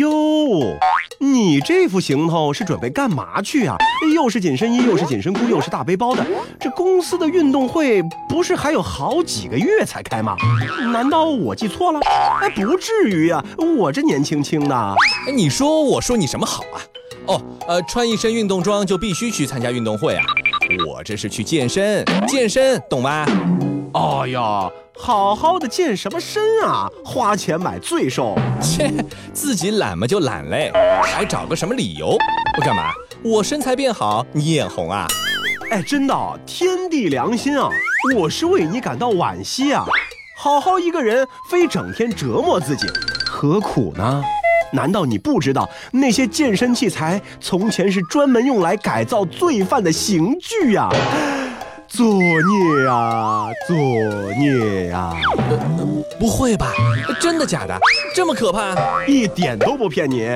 哟，你这副行头是准备干嘛去啊？又是紧身衣，又是紧身裤，又是大背包的。这公司的运动会不是还有好几个月才开吗？难道我记错了？哎，不至于呀，我这年轻轻的。哎，你说我说你什么好啊？哦，呃，穿一身运动装就必须去参加运动会啊？我这是去健身，健身懂吗？哎呀。好好的健什么身啊？花钱买罪受。切，自己懒嘛就懒嘞，还找个什么理由？我干嘛？我身材变好，你眼红啊？哎，真的，天地良心啊！我是为你感到惋惜啊！好好一个人，非整天折磨自己，何苦呢？难道你不知道那些健身器材从前是专门用来改造罪犯的刑具呀？作孽呀，作孽呀！不会吧？真的假的？这么可怕？一点都不骗你。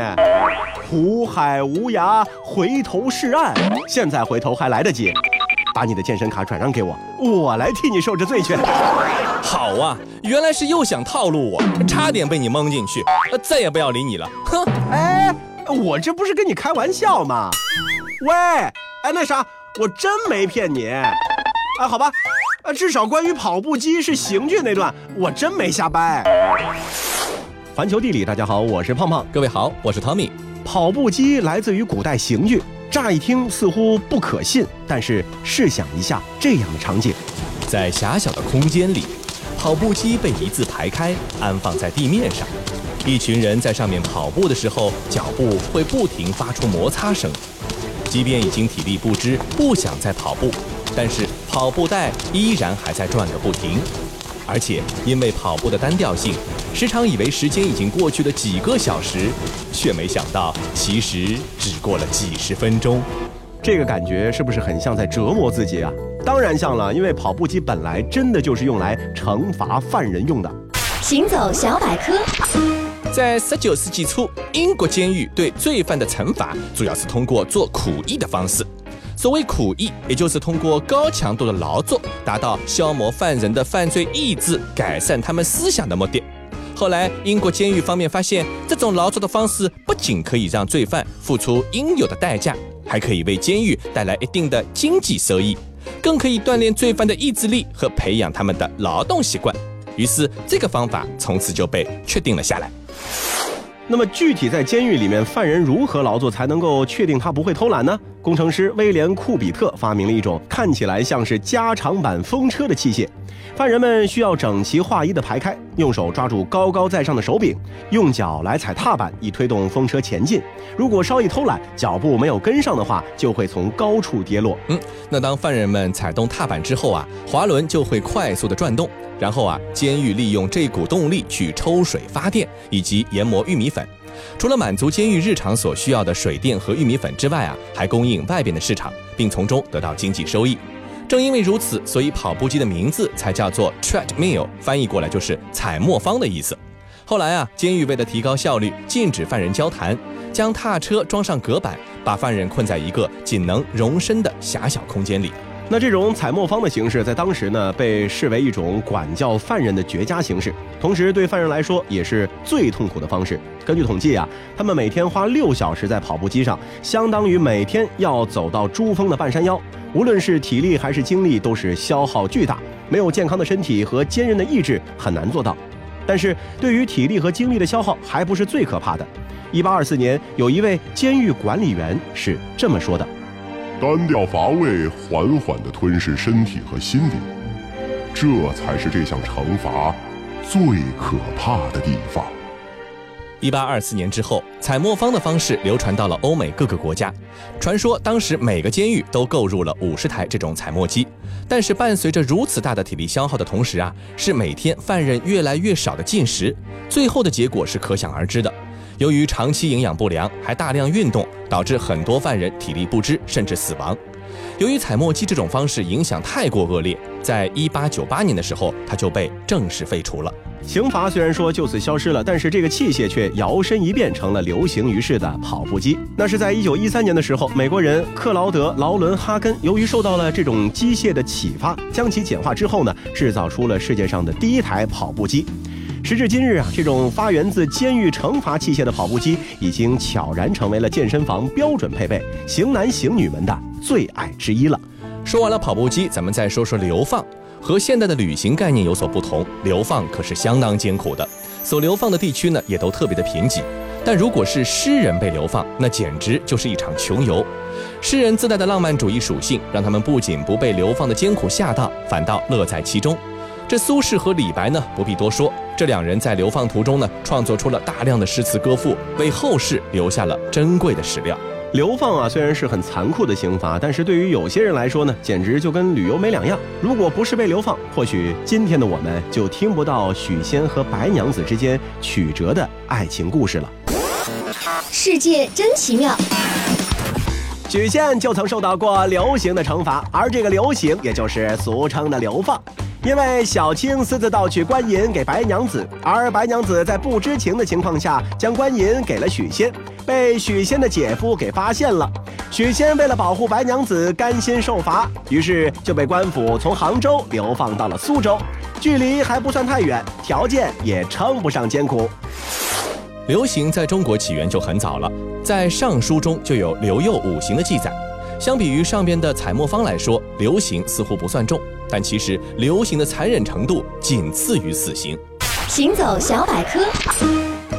苦海无涯，回头是岸。现在回头还来得及，把你的健身卡转让给我，我来替你受这罪去。好啊，原来是又想套路我，差点被你蒙进去。再也不要理你了。哼！哎，我这不是跟你开玩笑吗？喂，哎，那啥，我真没骗你。啊，好吧，啊，至少关于跑步机是刑具那段，我真没瞎掰。环球地理，大家好，我是胖胖，各位好，我是汤米。跑步机来自于古代刑具，乍一听似乎不可信，但是试想一下这样的场景，在狭小的空间里，跑步机被一字排开，安放在地面上，一群人在上面跑步的时候，脚步会不停发出摩擦声，即便已经体力不支，不想再跑步。但是跑步带依然还在转个不停，而且因为跑步的单调性，时常以为时间已经过去了几个小时，却没想到其实只过了几十分钟。这个感觉是不是很像在折磨自己啊？当然像了，因为跑步机本来真的就是用来惩罚犯人用的。行走小百科，在十九世纪初，英国监狱对罪犯的惩罚主要是通过做苦役的方式。所谓苦役，也就是通过高强度的劳作，达到消磨犯人的犯罪意志、改善他们思想的目的。后来，英国监狱方面发现，这种劳作的方式不仅可以让罪犯付出应有的代价，还可以为监狱带来一定的经济收益，更可以锻炼罪犯的意志力和培养他们的劳动习惯。于是，这个方法从此就被确定了下来。那么具体在监狱里面，犯人如何劳作才能够确定他不会偷懒呢？工程师威廉·库比特发明了一种看起来像是加长版风车的器械，犯人们需要整齐划一的排开，用手抓住高高在上的手柄，用脚来踩踏板以推动风车前进。如果稍一偷懒，脚步没有跟上的话，就会从高处跌落。嗯，那当犯人们踩动踏板之后啊，滑轮就会快速的转动。然后啊，监狱利用这股动力去抽水发电以及研磨玉米粉。除了满足监狱日常所需要的水电和玉米粉之外啊，还供应外边的市场，并从中得到经济收益。正因为如此，所以跑步机的名字才叫做 treadmill，翻译过来就是踩磨坊的意思。后来啊，监狱为了提高效率，禁止犯人交谈，将踏车装上隔板，把犯人困在一个仅能容身的狭小空间里。那这种采磨坊的形式，在当时呢，被视为一种管教犯人的绝佳形式，同时对犯人来说也是最痛苦的方式。根据统计啊，他们每天花六小时在跑步机上，相当于每天要走到珠峰的半山腰，无论是体力还是精力，都是消耗巨大。没有健康的身体和坚韧的意志，很难做到。但是对于体力和精力的消耗，还不是最可怕的。一八二四年，有一位监狱管理员是这么说的。单调乏味，缓缓地吞噬身体和心灵，这才是这项惩罚最可怕的地方。一八二四年之后，采磨方的方式流传到了欧美各个国家。传说当时每个监狱都购入了五十台这种采磨机，但是伴随着如此大的体力消耗的同时啊，是每天犯人越来越少的进食，最后的结果是可想而知的。由于长期营养不良，还大量运动，导致很多犯人体力不支，甚至死亡。由于采墨机这种方式影响太过恶劣，在一八九八年的时候，它就被正式废除了。刑罚虽然说就此消失了，但是这个器械却摇身一变成了流行于世的跑步机。那是在一九一三年的时候，美国人克劳德·劳伦哈根由于受到了这种机械的启发，将其简化之后呢，制造出了世界上的第一台跑步机。时至今日啊，这种发源自监狱惩罚器械的跑步机，已经悄然成为了健身房标准配备，型男型女们的最爱之一了。说完了跑步机，咱们再说说流放。和现代的旅行概念有所不同，流放可是相当艰苦的。所流放的地区呢，也都特别的贫瘠。但如果是诗人被流放，那简直就是一场穷游。诗人自带的浪漫主义属性，让他们不仅不被流放的艰苦吓到，反倒乐在其中。这苏轼和李白呢，不必多说，这两人在流放途中呢，创作出了大量的诗词歌赋，为后世留下了珍贵的史料。流放啊，虽然是很残酷的刑罚，但是对于有些人来说呢，简直就跟旅游没两样。如果不是被流放，或许今天的我们就听不到许仙和白娘子之间曲折的爱情故事了。世界真奇妙。许仙就曾受到过流刑的惩罚，而这个流刑也就是俗称的流放。因为小青私自盗取官银给白娘子，而白娘子在不知情的情况下将官银给了许仙，被许仙的姐夫给发现了。许仙为了保护白娘子，甘心受罚，于是就被官府从杭州流放到了苏州，距离还不算太远，条件也称不上艰苦。流行在中国起源就很早了，在《尚书》中就有刘佑五行的记载。相比于上边的采墨方来说，流刑似乎不算重。但其实流行的残忍程度仅次于死刑。行走小百科，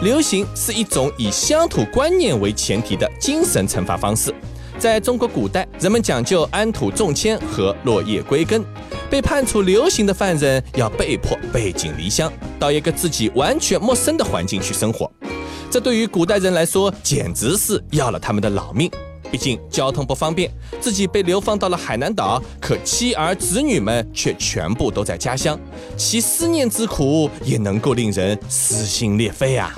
流行是一种以乡土观念为前提的精神惩罚方式。在中国古代，人们讲究安土重迁和落叶归根。被判处流刑的犯人要被迫背井离乡，到一个自己完全陌生的环境去生活。这对于古代人来说，简直是要了他们的老命。毕竟交通不方便，自己被流放到了海南岛，可妻儿子女们却全部都在家乡，其思念之苦也能够令人撕心裂肺啊！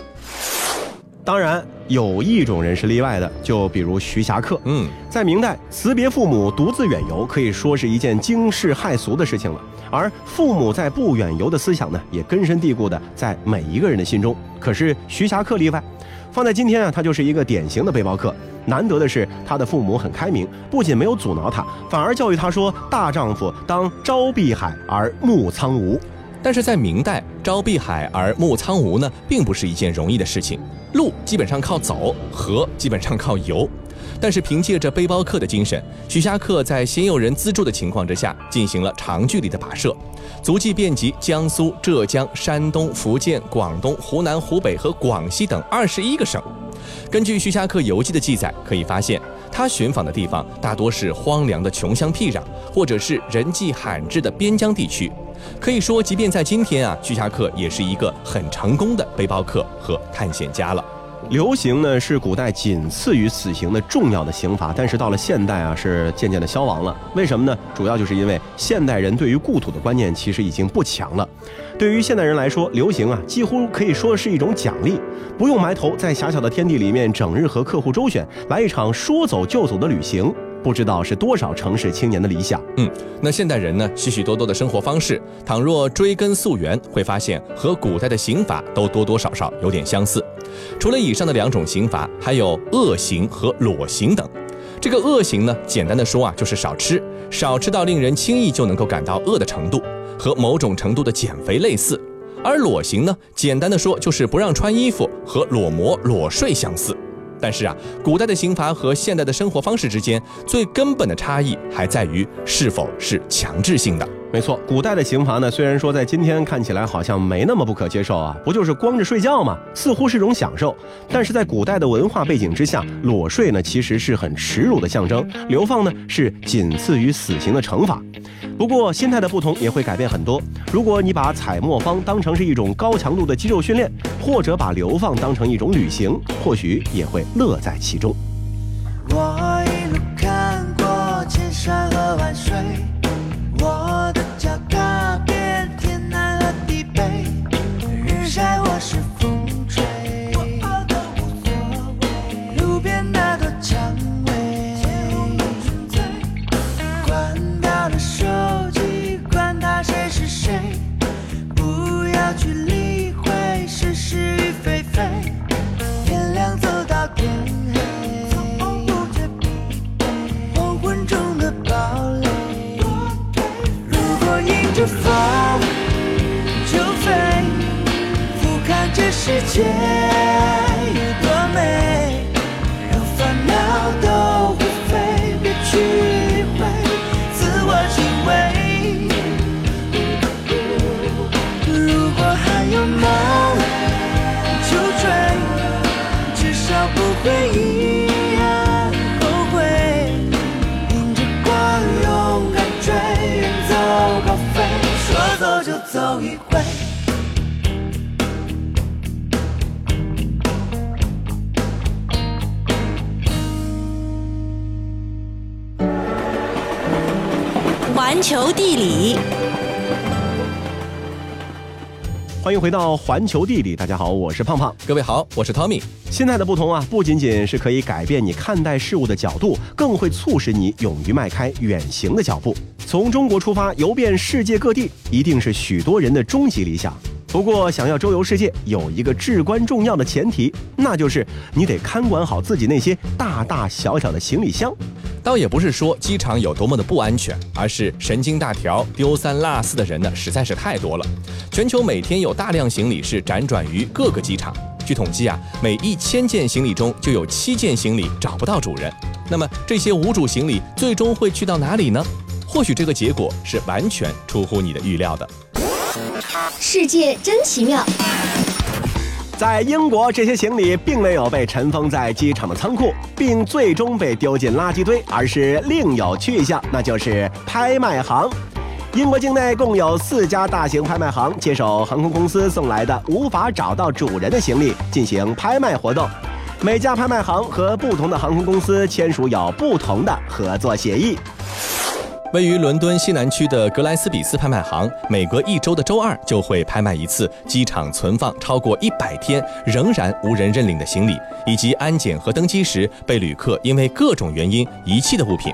当然，有一种人是例外的，就比如徐霞客。嗯，在明代，辞别父母独自远游，可以说是一件惊世骇俗的事情了。而父母在不远游的思想呢，也根深蒂固的在每一个人的心中。可是徐霞客例外。放在今天啊，他就是一个典型的背包客。难得的是，他的父母很开明，不仅没有阻挠他，反而教育他说：“大丈夫当朝碧海而暮苍梧。”但是在明代，朝碧海而暮苍梧呢，并不是一件容易的事情。路基本上靠走，河基本上靠游。但是凭借着背包客的精神，徐霞客在鲜有人资助的情况之下，进行了长距离的跋涉，足迹遍及江苏、浙江、山东、福建、广东、湖南、湖北和广西等二十一个省。根据徐霞客游记的记载，可以发现他寻访的地方大多是荒凉的穷乡僻壤，或者是人迹罕至的边疆地区。可以说，即便在今天啊，徐霞客也是一个很成功的背包客和探险家了。流刑呢是古代仅次于死刑的重要的刑罚，但是到了现代啊是渐渐的消亡了。为什么呢？主要就是因为现代人对于故土的观念其实已经不强了。对于现代人来说，流刑啊几乎可以说是一种奖励，不用埋头在狭小的天地里面整日和客户周旋，来一场说走就走的旅行。不知道是多少城市青年的理想。嗯，那现代人呢？许许多多的生活方式，倘若追根溯源，会发现和古代的刑法都多多少少有点相似。除了以上的两种刑罚，还有恶刑和裸刑等。这个恶刑呢，简单的说啊，就是少吃，少吃到令人轻易就能够感到饿的程度，和某种程度的减肥类似。而裸刑呢，简单的说就是不让穿衣服，和裸模裸睡相似。但是啊，古代的刑罚和现代的生活方式之间最根本的差异还在于是否是强制性的。没错，古代的刑罚呢，虽然说在今天看起来好像没那么不可接受啊，不就是光着睡觉吗？似乎是种享受。但是在古代的文化背景之下，裸睡呢其实是很耻辱的象征，流放呢是仅次于死刑的惩罚。不过心态的不同也会改变很多。如果你把采墨方当成是一种高强度的肌肉训练，或者把流放当成一种旅行，或许也会乐在其中。我欢迎回到环球地理，大家好，我是胖胖。各位好，我是 Tommy。心态的不同啊，不仅仅是可以改变你看待事物的角度，更会促使你勇于迈开远行的脚步。从中国出发，游遍世界各地，一定是许多人的终极理想。不过，想要周游世界，有一个至关重要的前提，那就是你得看管好自己那些大大小小的行李箱。倒也不是说机场有多么的不安全，而是神经大条、丢三落四的人呢实在是太多了。全球每天有大量行李是辗转于各个机场。据统计啊，每一千件行李中就有七件行李找不到主人。那么这些无主行李最终会去到哪里呢？或许这个结果是完全出乎你的预料的。世界真奇妙。在英国，这些行李并没有被尘封在机场的仓库，并最终被丢进垃圾堆，而是另有去向，那就是拍卖行。英国境内共有四家大型拍卖行接手航空公司送来的无法找到主人的行李进行拍卖活动，每家拍卖行和不同的航空公司签署有不同的合作协议。位于伦敦西南区的格莱斯比斯拍卖行，每隔一周的周二就会拍卖一次机场存放超过一百天仍然无人认领的行李，以及安检和登机时被旅客因为各种原因遗弃的物品。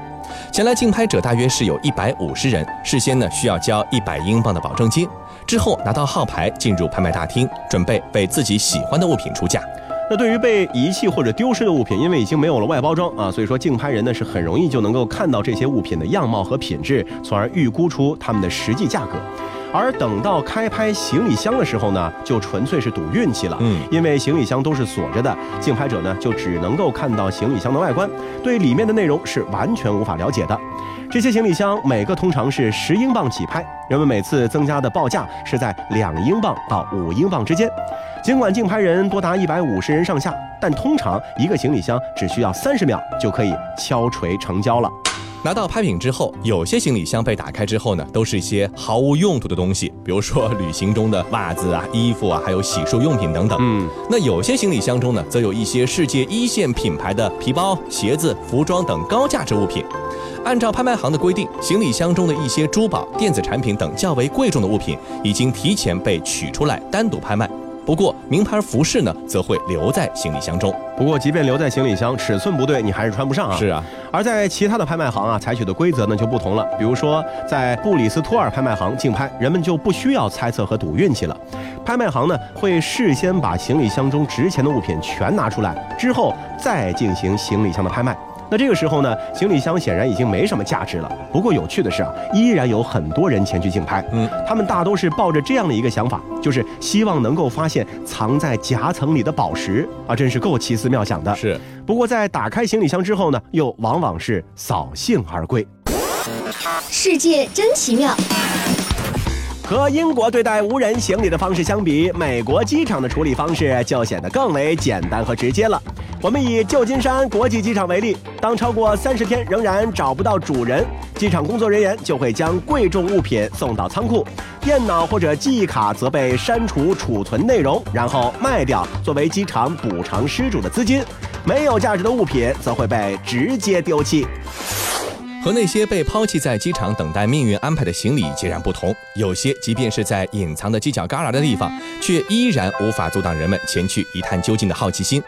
前来竞拍者大约是有一百五十人，事先呢需要交一百英镑的保证金，之后拿到号牌进入拍卖大厅，准备为自己喜欢的物品出价。那对于被遗弃或者丢失的物品，因为已经没有了外包装啊，所以说竞拍人呢是很容易就能够看到这些物品的样貌和品质，从而预估出它们的实际价格。而等到开拍行李箱的时候呢，就纯粹是赌运气了。嗯因为行李箱都是锁着的，竞拍者呢就只能够看到行李箱的外观，对里面的内容是完全无法了解的。这些行李箱每个通常是十英镑起拍，人们每次增加的报价是在两英镑到五英镑之间。尽管竞拍人多达一百五十人上下，但通常一个行李箱只需要三十秒就可以敲锤成交了。拿到拍品之后，有些行李箱被打开之后呢，都是一些毫无用途的东西，比如说旅行中的袜子啊、衣服啊，还有洗漱用品等等。嗯，那有些行李箱中呢，则有一些世界一线品牌的皮包、鞋子、服装等高价值物品。按照拍卖行的规定，行李箱中的一些珠宝、电子产品等较为贵重的物品，已经提前被取出来单独拍卖。不过，名牌服饰呢，则会留在行李箱中。不过即便留在行李箱，尺寸不对，你还是穿不上啊。是啊，而在其他的拍卖行啊，采取的规则呢就不同了。比如说，在布里斯托尔拍卖行竞拍，人们就不需要猜测和赌运气了。拍卖行呢会事先把行李箱中值钱的物品全拿出来，之后再进行行李箱的拍卖。那这个时候呢，行李箱显然已经没什么价值了。不过有趣的是啊，依然有很多人前去竞拍。嗯，他们大都是抱着这样的一个想法，就是希望能够发现藏在夹层里的宝石啊，真是够奇思妙想的。是。不过在打开行李箱之后呢，又往往是扫兴而归。世界真奇妙。和英国对待无人行李的方式相比，美国机场的处理方式就显得更为简单和直接了。我们以旧金山国际机场为例，当超过三十天仍然找不到主人，机场工作人员就会将贵重物品送到仓库，电脑或者记忆卡则被删除储存内容，然后卖掉作为机场补偿失主的资金。没有价值的物品则会被直接丢弃。和那些被抛弃在机场等待命运安排的行李截然不同，有些即便是在隐藏的犄角旮旯的地方，却依然无法阻挡人们前去一探究竟的好奇心。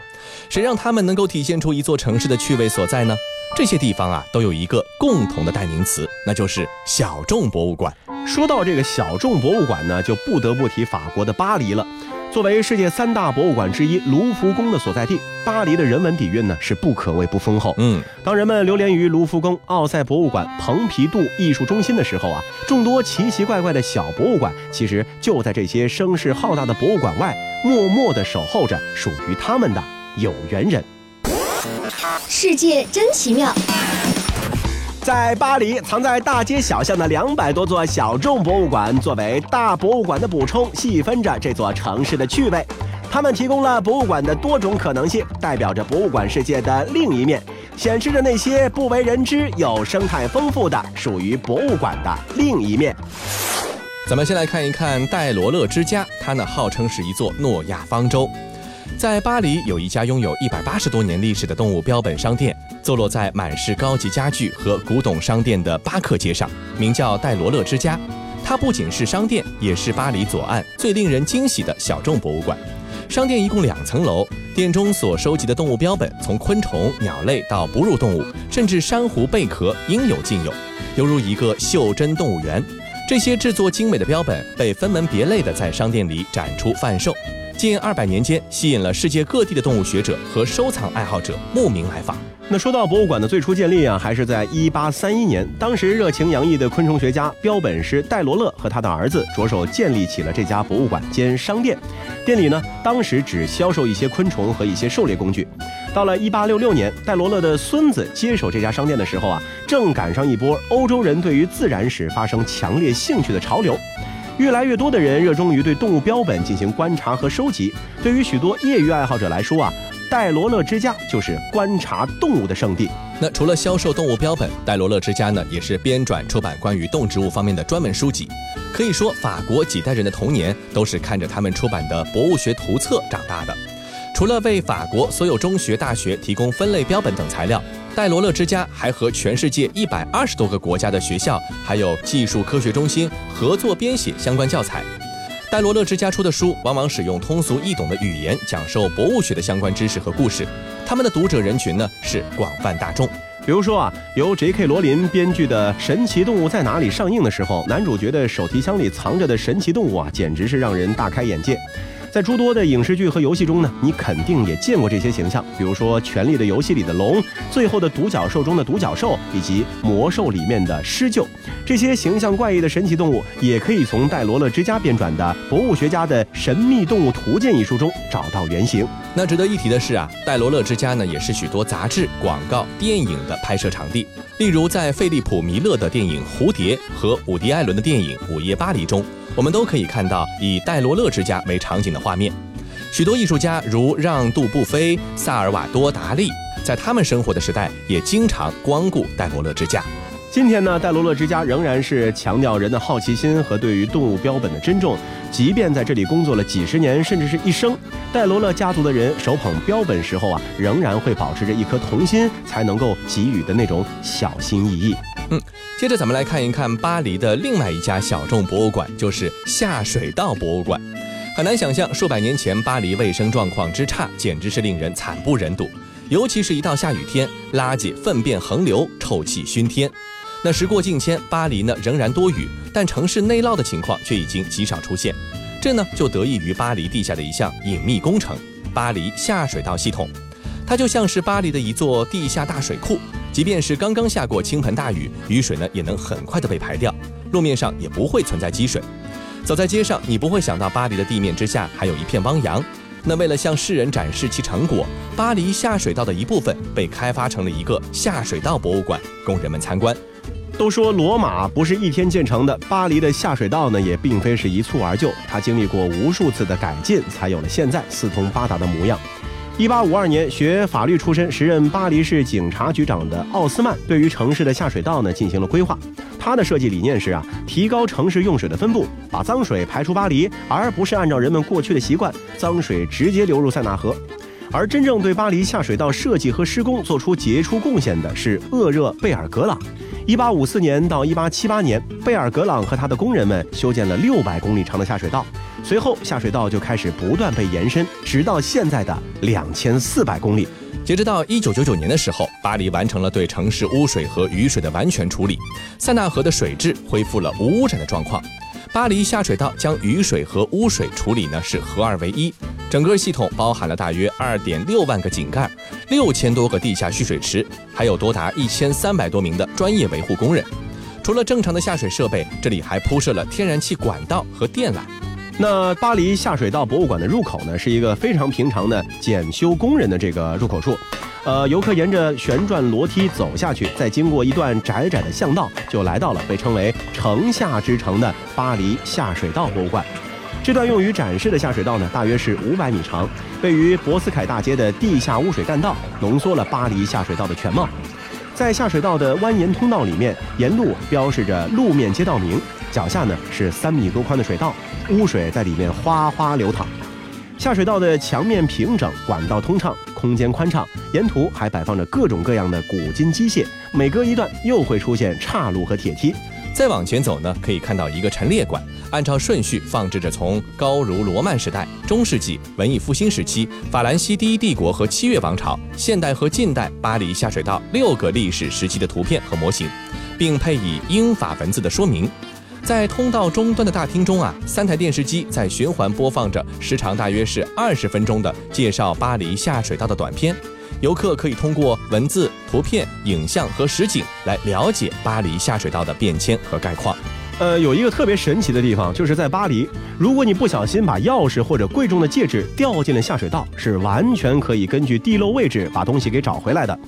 谁让他们能够体现出一座城市的趣味所在呢？这些地方啊都有一个共同的代名词，那就是小众博物馆。说到这个小众博物馆呢，就不得不提法国的巴黎了。作为世界三大博物馆之一，卢浮宫的所在地，巴黎的人文底蕴呢是不可谓不丰厚。嗯，当人们流连于卢浮宫、奥赛博物馆、蓬皮杜艺术中心的时候啊，众多奇奇怪怪的小博物馆，其实就在这些声势浩大的博物馆外，默默地守候着属于他们的有缘人。世界真奇妙。在巴黎，藏在大街小巷的两百多座小众博物馆，作为大博物馆的补充，细分着这座城市的趣味。它们提供了博物馆的多种可能性，代表着博物馆世界的另一面，显示着那些不为人知又生态丰富的属于博物馆的另一面。咱们先来看一看戴罗勒之家，它呢号称是一座诺亚方舟。在巴黎有一家拥有一百八十多年历史的动物标本商店，坐落在满是高级家具和古董商店的巴克街上，名叫戴罗勒之家。它不仅是商店，也是巴黎左岸最令人惊喜的小众博物馆。商店一共两层楼，店中所收集的动物标本，从昆虫、鸟类到哺乳动物，甚至珊瑚贝壳，应有尽有，犹如一个袖珍动物园。这些制作精美的标本被分门别类地在商店里展出贩售。近二百年间，吸引了世界各地的动物学者和收藏爱好者慕名来访。那说到博物馆的最初建立啊，还是在一八三一年，当时热情洋溢的昆虫学家、标本师戴罗勒和他的儿子着手建立起了这家博物馆兼商店。店里呢，当时只销售一些昆虫和一些狩猎工具。到了一八六六年，戴罗勒的孙子接手这家商店的时候啊，正赶上一波欧洲人对于自然史发生强烈兴趣的潮流。越来越多的人热衷于对动物标本进行观察和收集。对于许多业余爱好者来说啊，戴罗勒之家就是观察动物的圣地。那除了销售动物标本，戴罗勒之家呢也是编撰出版关于动植物方面的专门书籍。可以说，法国几代人的童年都是看着他们出版的博物学图册长大的。除了为法国所有中学、大学提供分类标本等材料。戴罗勒之家还和全世界一百二十多个国家的学校，还有技术科学中心合作编写相关教材。戴罗勒之家出的书往往使用通俗易懂的语言讲授博物学的相关知识和故事，他们的读者人群呢是广泛大众。比如说啊，由 J.K. 罗琳编剧的《神奇动物在哪里》上映的时候，男主角的手提箱里藏着的神奇动物啊，简直是让人大开眼界。在诸多的影视剧和游戏中呢，你肯定也见过这些形象，比如说《权力的游戏》里的龙，《最后的独角兽》中的独角兽，以及《魔兽》里面的狮鹫。这些形象怪异的神奇动物，也可以从戴罗勒之家编撰的《博物学家的神秘动物图鉴》一书中找到原型。那值得一提的是啊，戴罗勒之家呢，也是许多杂志、广告、电影的拍摄场地。例如，在费利普·弥勒的电影《蝴蝶》和伍迪·艾伦的电影《午夜巴黎》中。我们都可以看到以戴罗勒之家为场景的画面，许多艺术家如让·杜布菲、萨尔瓦多·达利，在他们生活的时代也经常光顾戴罗勒之家。今天呢，戴罗勒之家仍然是强调人的好奇心和对于动物标本的珍重，即便在这里工作了几十年甚至是一生，戴罗勒家族的人手捧标本时候啊，仍然会保持着一颗童心，才能够给予的那种小心翼翼。嗯，接着咱们来看一看巴黎的另外一家小众博物馆，就是下水道博物馆。很难想象，数百年前巴黎卫生状况之差，简直是令人惨不忍睹。尤其是一到下雨天，垃圾粪便横流，臭气熏天。那时过境迁，巴黎呢仍然多雨，但城市内涝的情况却已经极少出现。这呢就得益于巴黎地下的一项隐秘工程——巴黎下水道系统。它就像是巴黎的一座地下大水库。即便是刚刚下过倾盆大雨，雨水呢也能很快的被排掉，路面上也不会存在积水。走在街上，你不会想到巴黎的地面之下还有一片汪洋。那为了向世人展示其成果，巴黎下水道的一部分被开发成了一个下水道博物馆，供人们参观。都说罗马不是一天建成的，巴黎的下水道呢也并非是一蹴而就，它经历过无数次的改进，才有了现在四通八达的模样。一八五二年，学法律出身、时任巴黎市警察局长的奥斯曼，对于城市的下水道呢进行了规划。他的设计理念是啊，提高城市用水的分布，把脏水排出巴黎，而不是按照人们过去的习惯，脏水直接流入塞纳河。而真正对巴黎下水道设计和施工做出杰出贡献的是厄热贝尔格朗。一八五四年到一八七八年，贝尔格朗和他的工人们修建了六百公里长的下水道。随后下水道就开始不断被延伸，直到现在的两千四百公里。截止到一九九九年的时候，巴黎完成了对城市污水和雨水的完全处理，塞纳河的水质恢复了无污染的状况。巴黎下水道将雨水和污水处理呢是合二为一，整个系统包含了大约二点六万个井盖，六千多个地下蓄水池，还有多达一千三百多名的专业维护工人。除了正常的下水设备，这里还铺设了天然气管道和电缆。那巴黎下水道博物馆的入口呢，是一个非常平常的检修工人的这个入口处。呃，游客沿着旋转楼梯走下去，再经过一段窄窄的巷道，就来到了被称为“城下之城”的巴黎下水道博物馆。这段用于展示的下水道呢，大约是五百米长，位于博斯凯大街的地下污水干道，浓缩了巴黎下水道的全貌。在下水道的蜿蜒通道里面，沿路标示着路面街道名，脚下呢是三米多宽的水道，污水在里面哗哗流淌。下水道的墙面平整，管道通畅，空间宽敞，沿途还摆放着各种各样的古今机械，每隔一段又会出现岔路和铁梯。再往前走呢，可以看到一个陈列馆，按照顺序放置着从高卢罗曼时代、中世纪、文艺复兴时期、法兰西第一帝国和七月王朝、现代和近代巴黎下水道六个历史时期的图片和模型，并配以英法文字的说明。在通道终端的大厅中啊，三台电视机在循环播放着时长大约是二十分钟的介绍巴黎下水道的短片。游客可以通过文字、图片、影像和实景来了解巴黎下水道的变迁和概况。呃，有一个特别神奇的地方，就是在巴黎，如果你不小心把钥匙或者贵重的戒指掉进了下水道，是完全可以根据地漏位置把东西给找回来的。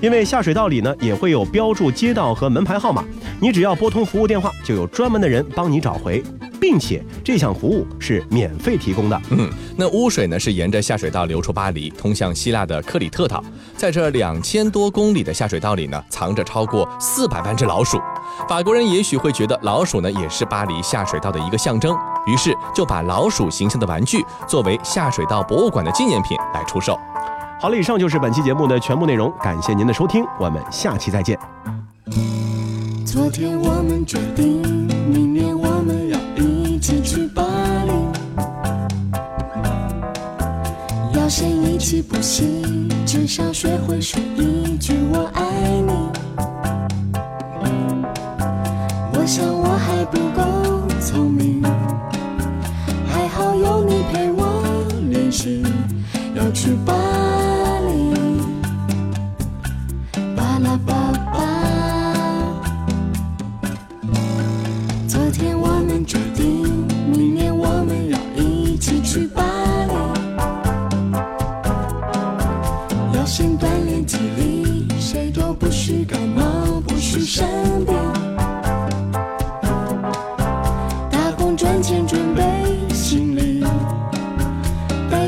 因为下水道里呢也会有标注街道和门牌号码，你只要拨通服务电话，就有专门的人帮你找回，并且这项服务是免费提供的。嗯，那污水呢是沿着下水道流出巴黎，通向希腊的克里特岛。在这两千多公里的下水道里呢，藏着超过四百万只老鼠。法国人也许会觉得老鼠呢也是巴黎下水道的一个象征，于是就把老鼠形象的玩具作为下水道博物馆的纪念品来出售。好了，以上就是本期节目的全部内容，感谢您的收听，我们下期再见。昨天我们决定，明年我一起不行，至少学会说一句我爱你。我想我还不够聪明，还好有你陪我练习，要去巴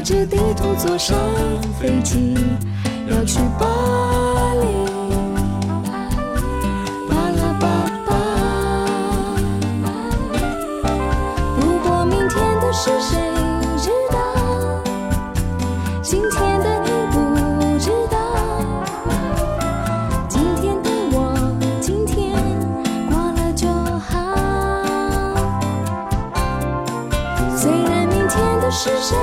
着地图坐上飞机，要去巴黎。巴拉巴巴。如果明天的事谁知道？今天的你不知道。今天的我，今天过了就好。虽然明天的事谁